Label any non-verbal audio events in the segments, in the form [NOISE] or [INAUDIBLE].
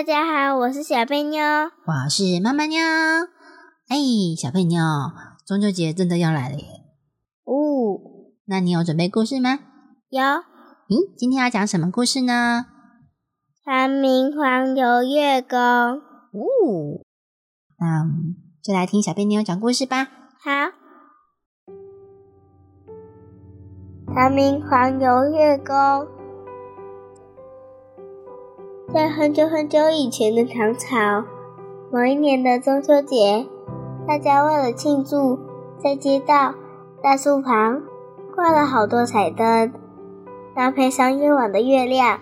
大家好，我是小贝妞，我是妈妈妞。哎，小贝妞，中秋节真的要来了耶！哦，那你有准备故事吗？有。咦，今天要讲什么故事呢？唐明皇游月宫。哦，那就来听小贝妞讲故事吧。好。唐明皇游月宫。在很久很久以前的唐朝，某一年的中秋节，大家为了庆祝，在街道、大树旁挂了好多彩灯，搭配上夜晚的月亮，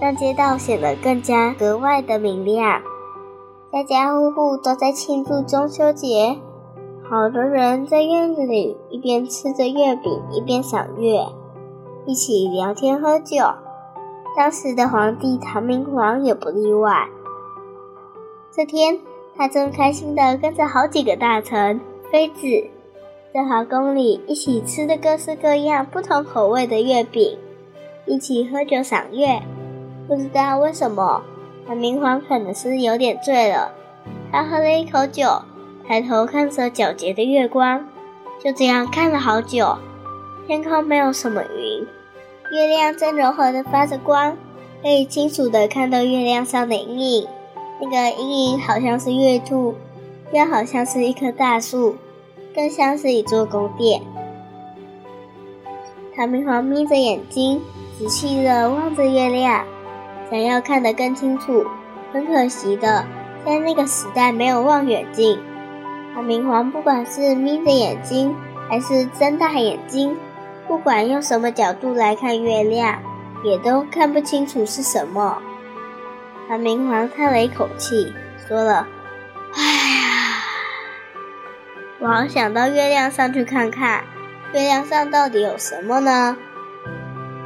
让街道显得更加格外的明亮。家家户户都在庆祝中秋节，好多人在院子里一边吃着月饼，一边赏月，一起聊天喝酒。当时的皇帝唐明皇也不例外。这天，他正开心地跟着好几个大臣、妃子，在皇宫里一起吃着各式各样、不同口味的月饼，一起喝酒赏月。不知道为什么，唐明皇可能是有点醉了。他喝了一口酒，抬头看着皎洁的月光，就这样看了好久。天空没有什么云。月亮正柔和的发着光，可以清楚的看到月亮上的阴影。那个阴影好像是月兔，又好像是一棵大树，更像是一座宫殿。唐明皇眯着眼睛，仔细的望着月亮，想要看得更清楚。很可惜的，在那个时代没有望远镜。唐明皇不管是眯着眼睛，还是睁大眼睛。不管用什么角度来看月亮，也都看不清楚是什么。唐明皇叹了一口气，说了：“哎呀，我好想到月亮上去看看，月亮上到底有什么呢？”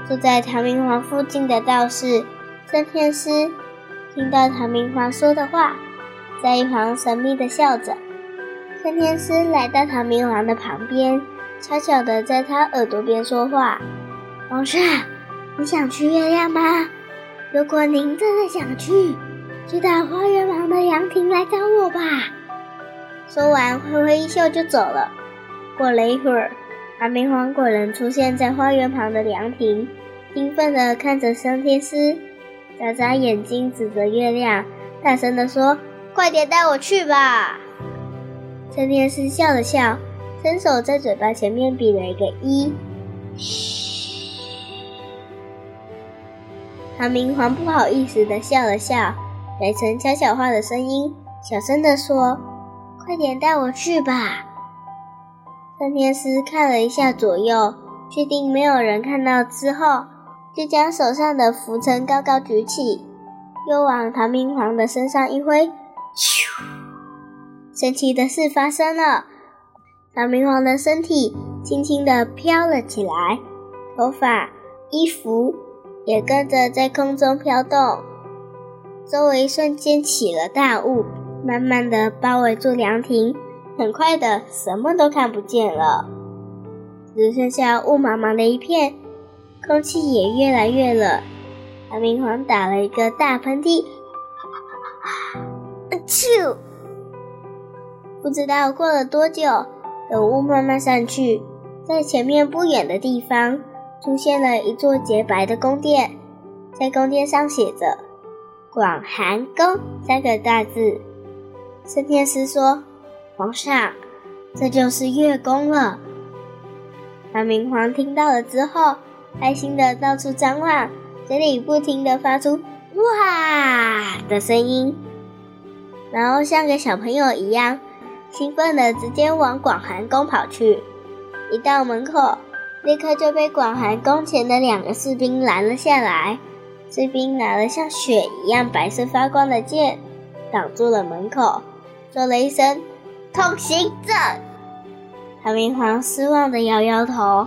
住在唐明皇附近的道士圣天师听到唐明皇说的话，在一旁神秘的笑着。圣天师来到唐明皇的旁边。悄悄地在他耳朵边说话：“皇上，你想去月亮吗？如果您真的想去，就到花园旁的凉亭来找我吧。”说完，挥挥衣袖就走了。过了一会儿，唐明皇果然出现在花园旁的凉亭，兴奋地看着升天师，眨眨眼睛，指着月亮，大声地说：“快点带我去吧！”升天师笑了笑。伸手在嘴巴前面比了一个一，嘘。唐明皇不好意思的笑了笑，改成悄悄话的声音，小声的说：“快点带我去吧。”圣天师看了一下左右，确定没有人看到之后，就将手上的拂尘高高举起，又往唐明皇的身上一挥，咻！神奇的事发生了。唐明皇的身体轻轻地飘了起来，头发、衣服也跟着在空中飘动，周围瞬间起了大雾，慢慢的包围住凉亭。很快的，什么都看不见了，只剩下雾茫茫的一片，空气也越来越冷。唐明皇打了一个大喷嚏，啊！啾！不知道过了多久。等雾慢慢散去，在前面不远的地方出现了一座洁白的宫殿，在宫殿上写着“广寒宫”三个大字。圣天师说：“皇上，这就是月宫了。”唐明皇听到了之后，开心的到处张望，嘴里不停的发出“哇”的声音，然后像个小朋友一样。兴奋的直接往广寒宫跑去，一到门口，立刻就被广寒宫前的两个士兵拦了下来。士兵拿了像雪一样白色发光的剑，挡住了门口，说了一声“通行证”。唐明皇失望的摇摇头，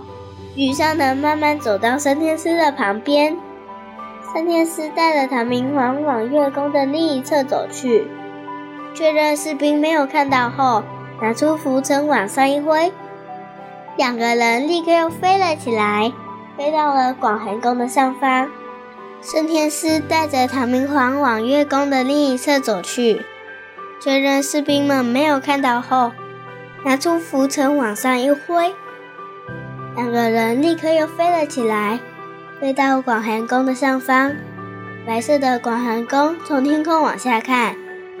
沮丧的慢慢走到升天师的旁边。升天师带着唐明皇往月宫的另一侧走去，确认士兵没有看到后，拿出浮尘往上一挥，两个人立刻又飞了起来，飞到了广寒宫的上方。升天师带着唐明皇往月宫的另一侧走去，确认士兵们没有看到后，拿出浮尘往上一挥，两个人立刻又飞了起来，飞到广寒宫的上方。白色的广寒宫从天空往下看，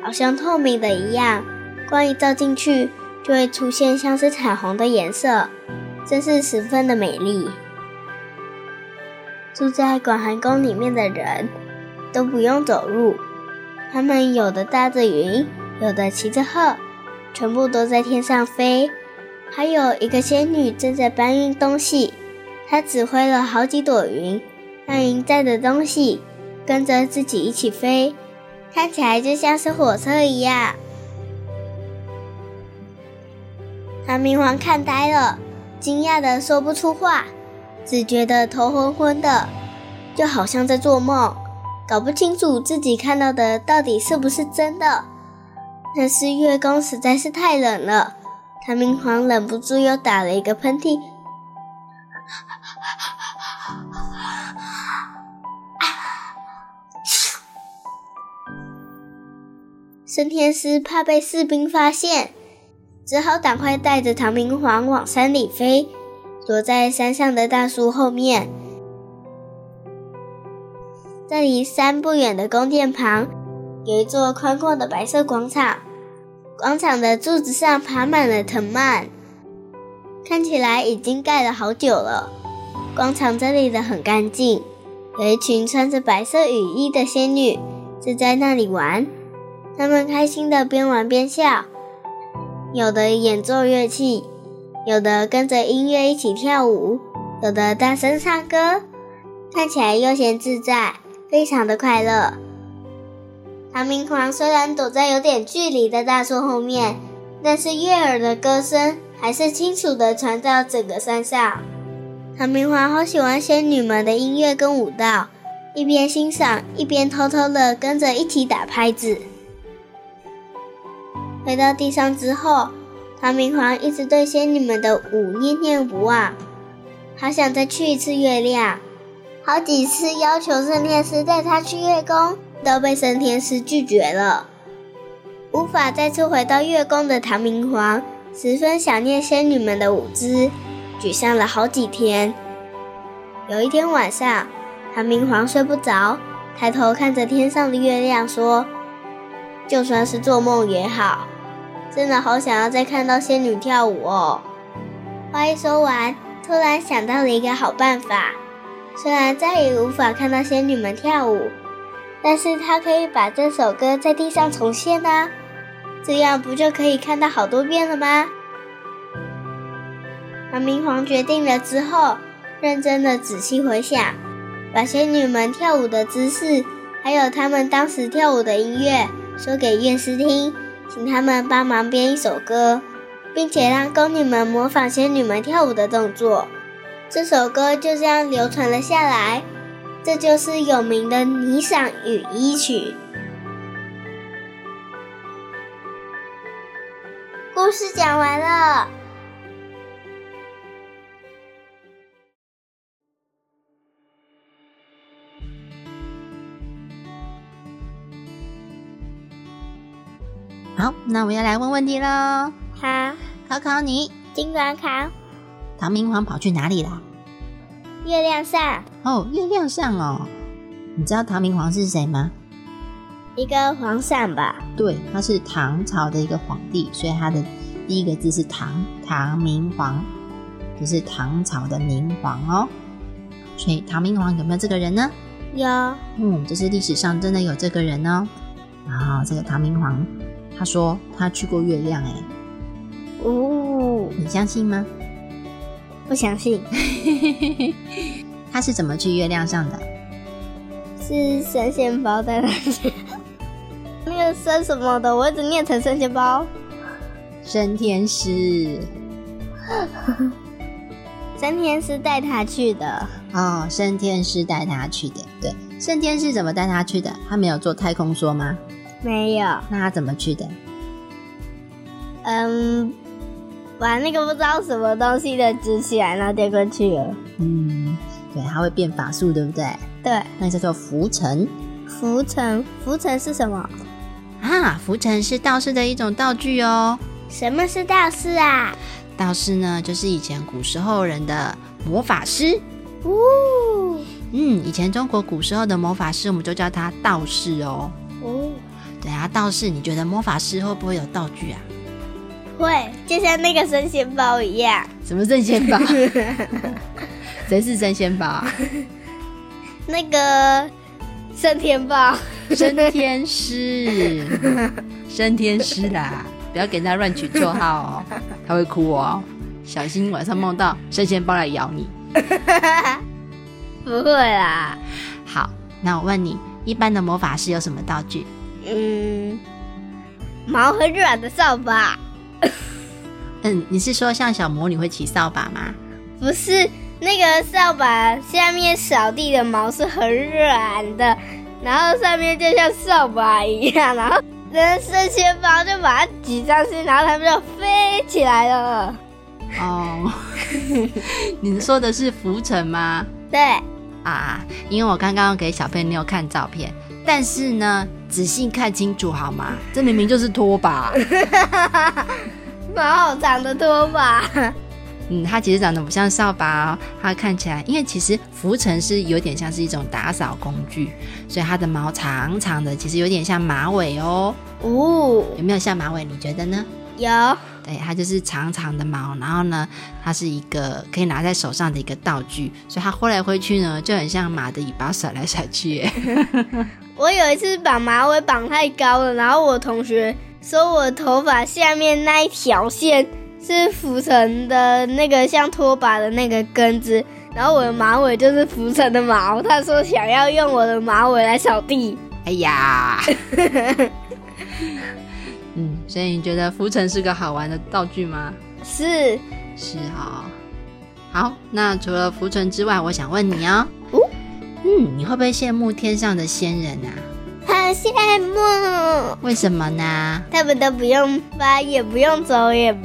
好像透明的一样，光一照进去，就会出现像是彩虹的颜色，真是十分的美丽。住在广寒宫里面的人都不用走路，他们有的搭着云，有的骑着鹤，全部都在天上飞。还有一个仙女正在搬运东西，她指挥了好几朵云，让云载着东西跟着自己一起飞，看起来就像是火车一样。唐明皇看呆了，惊讶的说不出话。只觉得头昏昏的，就好像在做梦，搞不清楚自己看到的到底是不是真的。但是月宫实在是太冷了，唐明皇忍不住又打了一个喷嚏。升天师怕被士兵发现，只好赶快带着唐明皇往山里飞。躲在山上的大树后面，在离山不远的宫殿旁，有一座宽阔的白色广场。广场的柱子上爬满了藤蔓，看起来已经盖了好久了。广场整理得很干净，有一群穿着白色雨衣的仙女正在那里玩。他们开心的边玩边笑，有的演奏乐器。有的跟着音乐一起跳舞，有的大声唱歌，看起来悠闲自在，非常的快乐。唐明皇虽然躲在有点距离的大树后面，但是悦耳的歌声还是清楚的传到整个山上。唐明皇好喜欢仙女们的音乐跟舞蹈，一边欣赏，一边偷偷的跟着一起打拍子。回到地上之后。唐明皇一直对仙女们的舞念念不忘，好想再去一次月亮。好几次要求圣天师带他去月宫，都被圣天师拒绝了。无法再次回到月宫的唐明皇，十分想念仙女们的舞姿，沮丧了好几天。有一天晚上，唐明皇睡不着，抬头看着天上的月亮，说：“就算是做梦也好。”真的好想要再看到仙女跳舞哦！话一说完，突然想到了一个好办法。虽然再也无法看到仙女们跳舞，但是他可以把这首歌在地上重现呢。这样不就可以看到好多遍了吗？唐明皇决定了之后，认真的仔细回想，把仙女们跳舞的姿势，还有他们当时跳舞的音乐，说给乐师听。请他们帮忙编一首歌，并且让宫女们模仿仙女们跳舞的动作。这首歌就这样流传了下来，这就是有名的《霓裳羽衣曲》。故事讲完了。那我要来问问题喽。好，考考你，尽管考。唐明皇跑去哪里啦？月亮上。哦，月亮上哦。你知道唐明皇是谁吗？一个皇上吧。对，他是唐朝的一个皇帝，所以他的第一个字是唐，唐明皇，就是唐朝的明皇哦。所以唐明皇有没有这个人呢？有。嗯，这是历史上真的有这个人哦。然后这个唐明皇。他说他去过月亮，哎，哦，你相信吗？不相信。[LAUGHS] 他是怎么去月亮上的？是神仙包带他去。[LAUGHS] 那个生什么的，我一直念成生鲜包。升天师。[LAUGHS] 升天师带他去的。哦，升天师带他去的。对，升天师怎么带他去的？他没有坐太空梭吗？没有。那他怎么去的？嗯，把那个不知道什么东西的举起来，然后丢过去了。嗯，对，他会变法术，对不对？对，那叫做浮尘。浮尘，浮尘是什么？啊，浮尘是道士的一种道具哦。什么是道士啊？道士呢，就是以前古时候人的魔法师。哦，嗯，以前中国古时候的魔法师，我们就叫他道士哦。哦，对啊，道士，你觉得魔法师会不会有道具啊？会，就像那个生鲜包一样。什么生鲜包？[LAUGHS] 谁是生鲜包啊？那个升天包，升天师，升天师啦！不要给他乱取绰号哦，他会哭哦，小心晚上梦到生鲜包来咬你。[LAUGHS] 不会啦。好，那我问你，一般的魔法师有什么道具？嗯，毛很软的扫把。嗯，你是说像小魔女会骑扫把吗？不是，那个扫把下面扫地的毛是很软的，然后上面就像扫把一样，然后人生鲜包就把它挤上去，然后它们就飞起来了。哦，[LAUGHS] 你说的是浮尘吗？对。啊，因为我刚刚给小朋友看照片，但是呢，仔细看清楚好吗？这明明就是拖把。[LAUGHS] 蛮好长的拖把，[LAUGHS] 嗯，它其实长得不像扫把哦，它看起来，因为其实浮尘是有点像是一种打扫工具，所以它的毛长长的，其实有点像马尾哦。哦，有没有像马尾？你觉得呢？有。对，它就是长长的毛，然后呢，它是一个可以拿在手上的一个道具，所以它挥来挥去呢，就很像马的尾巴甩来甩去。[LAUGHS] 我有一次把马尾绑太高了，然后我同学。说我头发下面那一条线是浮尘的那个像拖把的那个根子，然后我的马尾就是浮尘的毛。他说想要用我的马尾来扫地。哎呀，嗯，[LAUGHS] 所以你觉得浮尘是个好玩的道具吗？是，是哈。好，那除了浮尘之外，我想问你哦，嗯，你会不会羡慕天上的仙人啊？很羡慕，为什么呢？他们都不用发，也不用走，也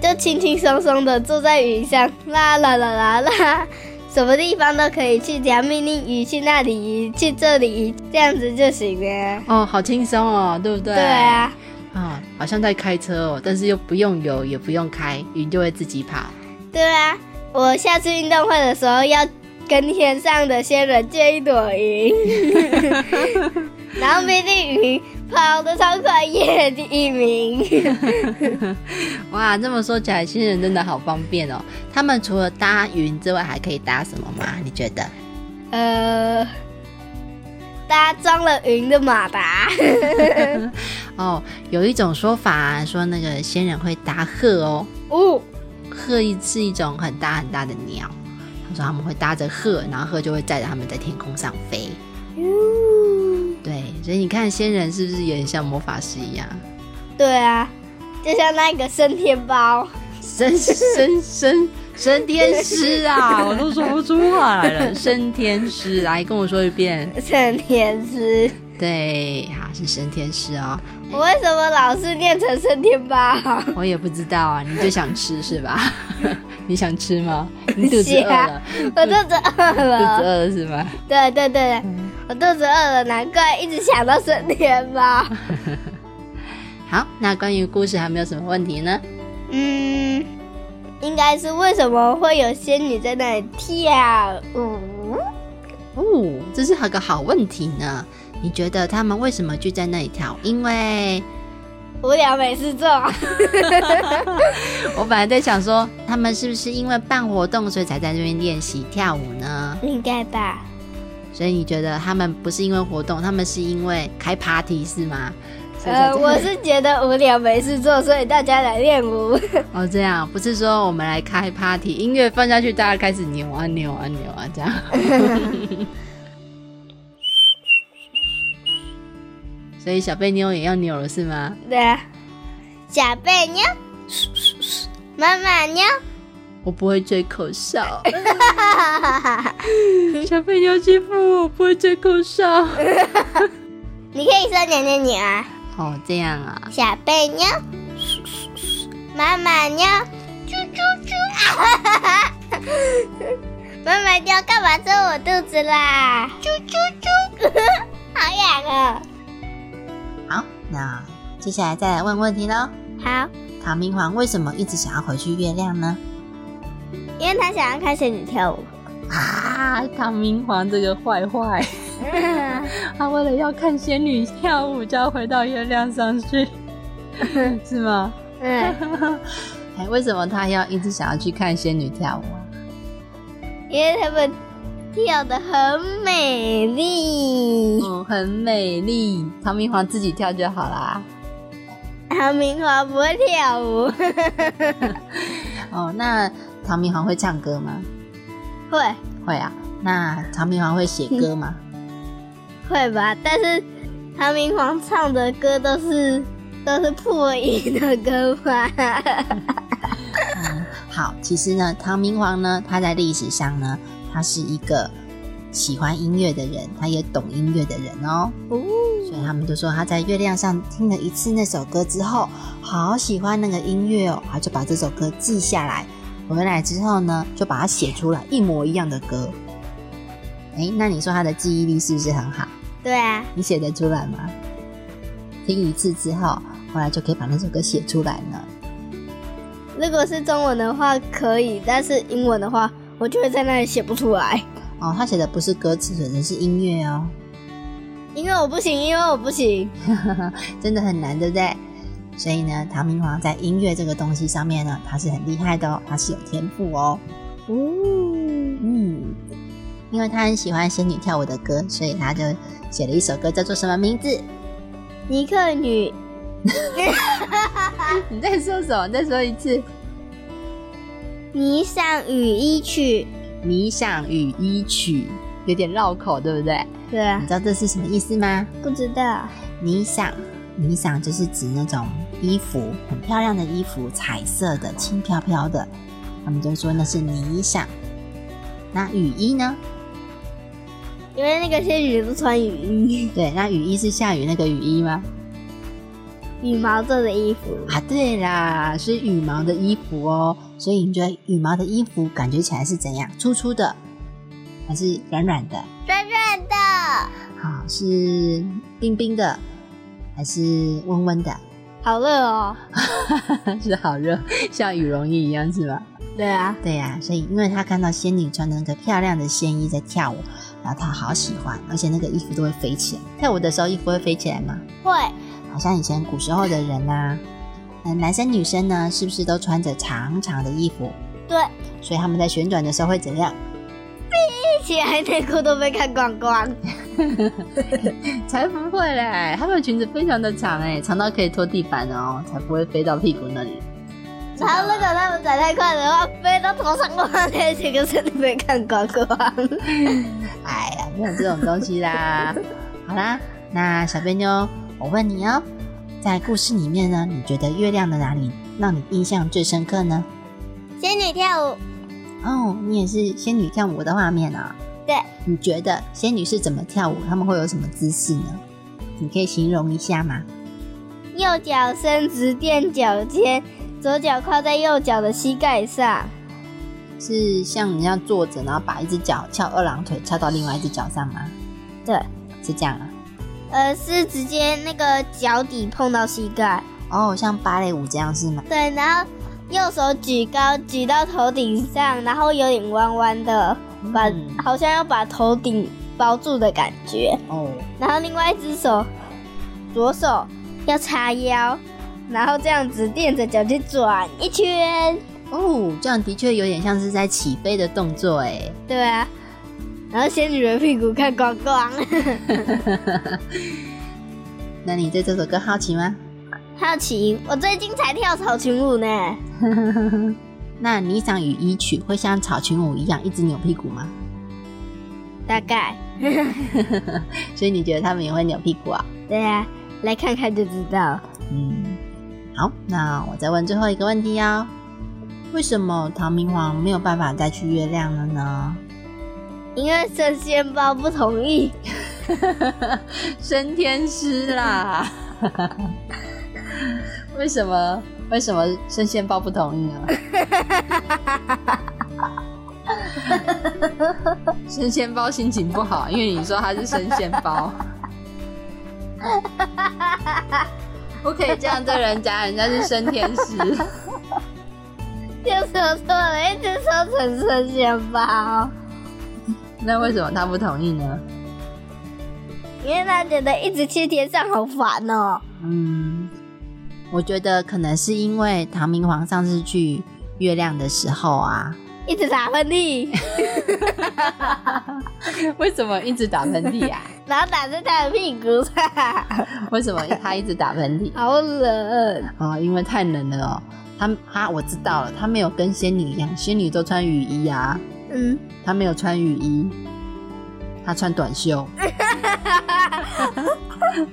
就轻轻松松的坐在云上，啦啦啦啦啦，什么地方都可以去，只要命令鱼去那里鱼，去这里鱼，这样子就行了。哦，好轻松哦，对不对？对啊，啊，好像在开车哦，但是又不用油，也不用开，云就会自己跑。对啊，我下次运动会的时候要。跟天上的仙人借一朵云，[LAUGHS] 然后命令云跑得超快，耶第一名。[LAUGHS] 哇，这么说起来，仙人真的好方便哦。他们除了搭云之外，还可以搭什么吗？你觉得？呃，搭装了云的马达。[LAUGHS] 哦，有一种说法说，那个仙人会搭鹤哦。哦，鹤是一种很大很大的鸟。他说他们会搭着鹤，然后鹤就会载着他们在天空上飞。对，所以你看仙人是不是有点像魔法师一样？对啊，就像那个升天包，升升升升天师啊，我都说不出话来了。升天师，来跟我说一遍。升天师。对，好是升天师哦。我为什么老是念成升天包？[LAUGHS] 我也不知道啊，你就想吃是吧？[LAUGHS] 你想吃吗？你肚子饿了？我肚子饿了。肚子饿了是吗？对对对，我肚子饿了，难怪一直想到升天包。[LAUGHS] 好，那关于故事还没有什么问题呢？嗯，应该是为什么会有仙女在那里跳舞？哦，这是个好问题呢。你觉得他们为什么聚在那里跳？因为无聊没事做。[LAUGHS] 我本来在想说，他们是不是因为办活动，所以才在这边练习跳舞呢？应该吧。所以你觉得他们不是因为活动，他们是因为开 party 是吗？呃，我是觉得无聊没事做，所以大家来练舞。[LAUGHS] 哦，这样不是说我们来开 party，音乐放下去，大家开始扭啊扭啊扭啊这样。[LAUGHS] 所以小贝妞也要扭了是吗？对啊，小贝妞，妈妈妞。我不会吹口哨。[LAUGHS] 小贝妞欺负我，不会吹口哨。[LAUGHS] 你可以说娘娘你啊。哦，这样啊。小贝妞，妈妈妞，啾啾啾。[LAUGHS] 妈妈妞干嘛戳我肚子啦？啾啾啾，好痒啊。好，那接下来再来问问题喽。好。唐明皇为什么一直想要回去月亮呢？因为他想要看仙女跳舞啊！唐明皇这个坏坏，[LAUGHS] 他为了要看仙女跳舞，就要回到月亮上去，[LAUGHS] 是吗？嗯。[LAUGHS] 哎，为什么他要一直想要去看仙女跳舞啊？因为他们跳的很美丽，嗯，很美丽。唐明皇自己跳就好啦。唐明皇不会跳舞。[LAUGHS] 哦，那。唐明皇会唱歌吗？会会啊。那唐明皇会写歌吗？会吧。但是唐明皇唱的歌都是都是破音的歌吧。[LAUGHS] 嗯，好。其实呢，唐明皇呢，他在历史上呢，他是一个喜欢音乐的人，他也懂音乐的人哦。哦。所以他们都说他在月亮上听了一次那首歌之后，好喜欢那个音乐哦，他就把这首歌记下来。回来之后呢，就把它写出来一模一样的歌。哎，那你说他的记忆力是不是很好？对啊。你写得出来吗？听一次之后，后来就可以把那首歌写出来了。如果是中文的话可以，但是英文的话，我就会在那里写不出来。哦，他写的不是歌词，写的是音乐哦。因为我不行，因为我不行，[LAUGHS] 真的很难，对不对？所以呢，唐明皇在音乐这个东西上面呢，他是很厉害的哦，他是有天赋哦。哦，嗯，因为他很喜欢仙女跳舞的歌，所以他就写了一首歌，叫做什么名字？尼克女。[LAUGHS] [LAUGHS] 你在说什么？再说一次。霓裳羽衣曲。霓裳羽衣曲，有点绕口，对不对？对啊。你知道这是什么意思吗？不知道。霓裳。霓裳就是指那种衣服很漂亮的衣服，彩色的、轻飘飘的，他们就说那是霓裳。那雨衣呢？因为那个仙女都穿雨衣。对，那雨衣是下雨那个雨衣吗？羽毛做的衣服啊，对啦，是羽毛的衣服哦。所以你觉得羽毛的衣服感觉起来是怎样？粗粗的，还是软软的？软软的。好，是冰冰的。还是温温的，好热哦，[LAUGHS] 是好热，像羽绒衣一样是吧？对啊，对啊，所以因为他看到仙女穿的那个漂亮的仙衣在跳舞，然后他好喜欢，而且那个衣服都会飞起来。跳舞的时候衣服会飞起来吗？会，好像以前古时候的人呐，嗯，男生女生呢，是不是都穿着长长的衣服？对，所以他们在旋转的时候会怎样？飞起来，内裤都被看光光。[LAUGHS] 才不会嘞！他们的裙子非常的长哎，长到可以拖地板哦，才不会飞到屁股那里。然后如果他们转太快的话，飞到头上的话，那几个身体被看光光。[LAUGHS] 哎呀，没有这种东西啦。好啦，那小贝妞，我问你哦，在故事里面呢，你觉得月亮的哪里让你印象最深刻呢？仙女跳舞。哦，你也是仙女跳舞的画面啊。对，你觉得仙女是怎么跳舞？他们会有什么姿势呢？你可以形容一下吗？右脚伸直垫脚尖，左脚靠在右脚的膝盖上。是像你这样坐着，然后把一只脚翘二郎腿，翘到另外一只脚上吗？对，是这样啊。呃，是直接那个脚底碰到膝盖。哦，像芭蕾舞这样是吗？对，然后右手举高，举到头顶上，然后有点弯弯的。把好像要把头顶包住的感觉哦，然后另外一只手，左手要叉腰，然后这样子垫着脚去转一圈哦，这样的确有点像是在起飞的动作哎。对啊，然后仙女的屁股看光光。[LAUGHS] 那你对这首歌好奇吗？好奇，我最近才跳草裙舞呢。[LAUGHS] 那你想雨衣曲会像草裙舞一样一直扭屁股吗？大概。[LAUGHS] 所以你觉得他们也会扭屁股啊？对啊，来看看就知道。嗯，好，那我再问最后一个问题哦。为什么唐明皇没有办法再去月亮了呢？因为生鲜包不同意。[LAUGHS] 升天师啦。[LAUGHS] 为什么？为什么生鲜包不同意呢？生鲜包心情不好，因为你说他是生鲜包。不可以这样对人家，人家是升天师。[LAUGHS] 又说错了，一直说成生鲜包。那为什么他不同意呢？因为他觉得一直去天上好烦哦。嗯。我觉得可能是因为唐明皇上次去月亮的时候啊，一直打喷嚏。[LAUGHS] 为什么一直打喷嚏啊？[LAUGHS] 然后打在他的屁股上。为什么他一直打喷嚏？好冷啊！因为太冷了哦。他他我知道了，他没有跟仙女一样，仙女都穿雨衣啊。嗯。他没有穿雨衣，他穿短袖。[LAUGHS]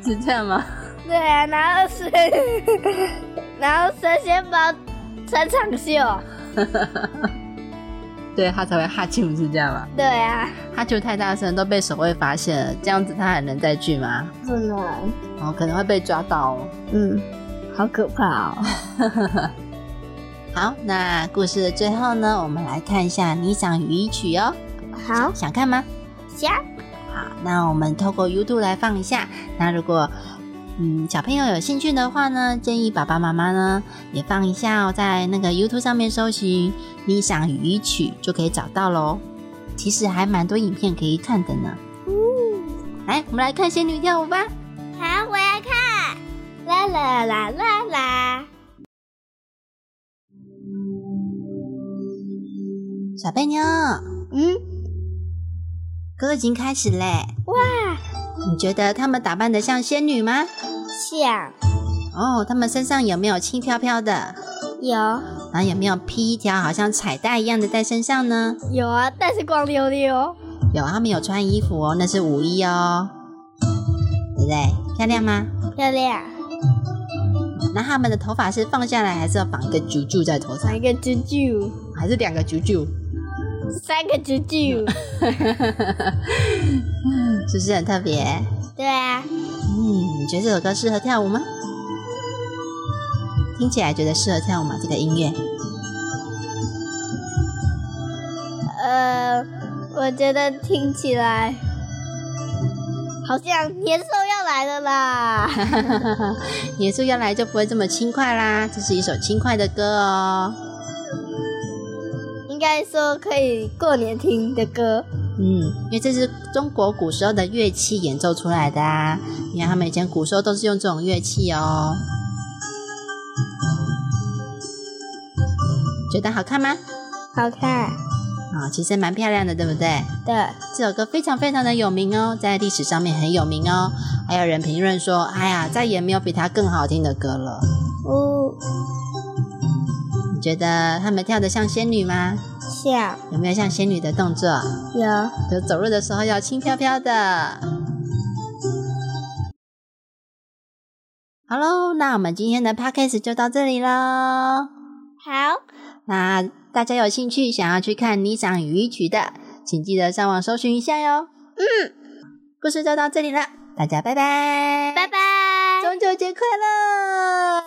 是这样吗？对啊，然后是，[LAUGHS] 然后神仙包穿长袖，[LAUGHS] 对他才会哈啾，是这样吗？对啊，哈啾太大声都被守卫发现了，这样子他还能再去吗？不能，哦，可能会被抓到，嗯，好可怕哦。好，那故事的最后呢，我们来看一下《霓裳羽衣曲》哦。好，想看吗？想。好，那我们透过 YouTube 来放一下。那如果嗯，小朋友有兴趣的话呢，建议爸爸妈妈呢也放一下哦，在那个 YouTube 上面搜寻《霓裳羽衣曲》就可以找到喽。其实还蛮多影片可以看的呢。来，我们来看仙女跳舞吧。好，我要看。啦啦啦啦啦。小贝妞，嗯，歌已经开始嘞。哇！你觉得他们打扮的像仙女吗？像。哦，他们身上有没有轻飘飘的？有。然后有没有披一条好像彩带一样的在身上呢？有啊，但是光溜溜。有，他们有穿衣服哦，那是舞衣哦，对不对？漂亮吗？漂亮。那他们的头发是放下来，还是要绑一个啾啾在头上？绑一个啾啾，还是两个啾啾？三个啾啾。[LAUGHS] 是不是很特别？对啊。嗯，你觉得这首歌适合跳舞吗？听起来觉得适合跳舞吗？这个音乐？呃，我觉得听起来好像年兽要来了啦。[LAUGHS] 年兽要来就不会这么轻快啦。这是一首轻快的歌哦。应该说可以过年听的歌。嗯，因为这是中国古时候的乐器演奏出来的啊。你看他们以前古时候都是用这种乐器哦。觉得好看吗？好看。啊，其实蛮漂亮的，对不对？对。这首歌非常非常的有名哦，在历史上面很有名哦。还有人评论说：“哎呀，再也没有比它更好听的歌了。”哦。你觉得他们跳的像仙女吗？像有没有像仙女的动作？有，有走路的时候要轻飘飘的。好喽，那我们今天的 podcast 就到这里喽。好，那大家有兴趣想要去看《霓裳羽衣曲》的，请记得上网搜寻一下哟。嗯，故事就到这里了，大家拜拜，拜拜，中秋节快乐！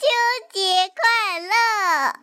秋节快乐！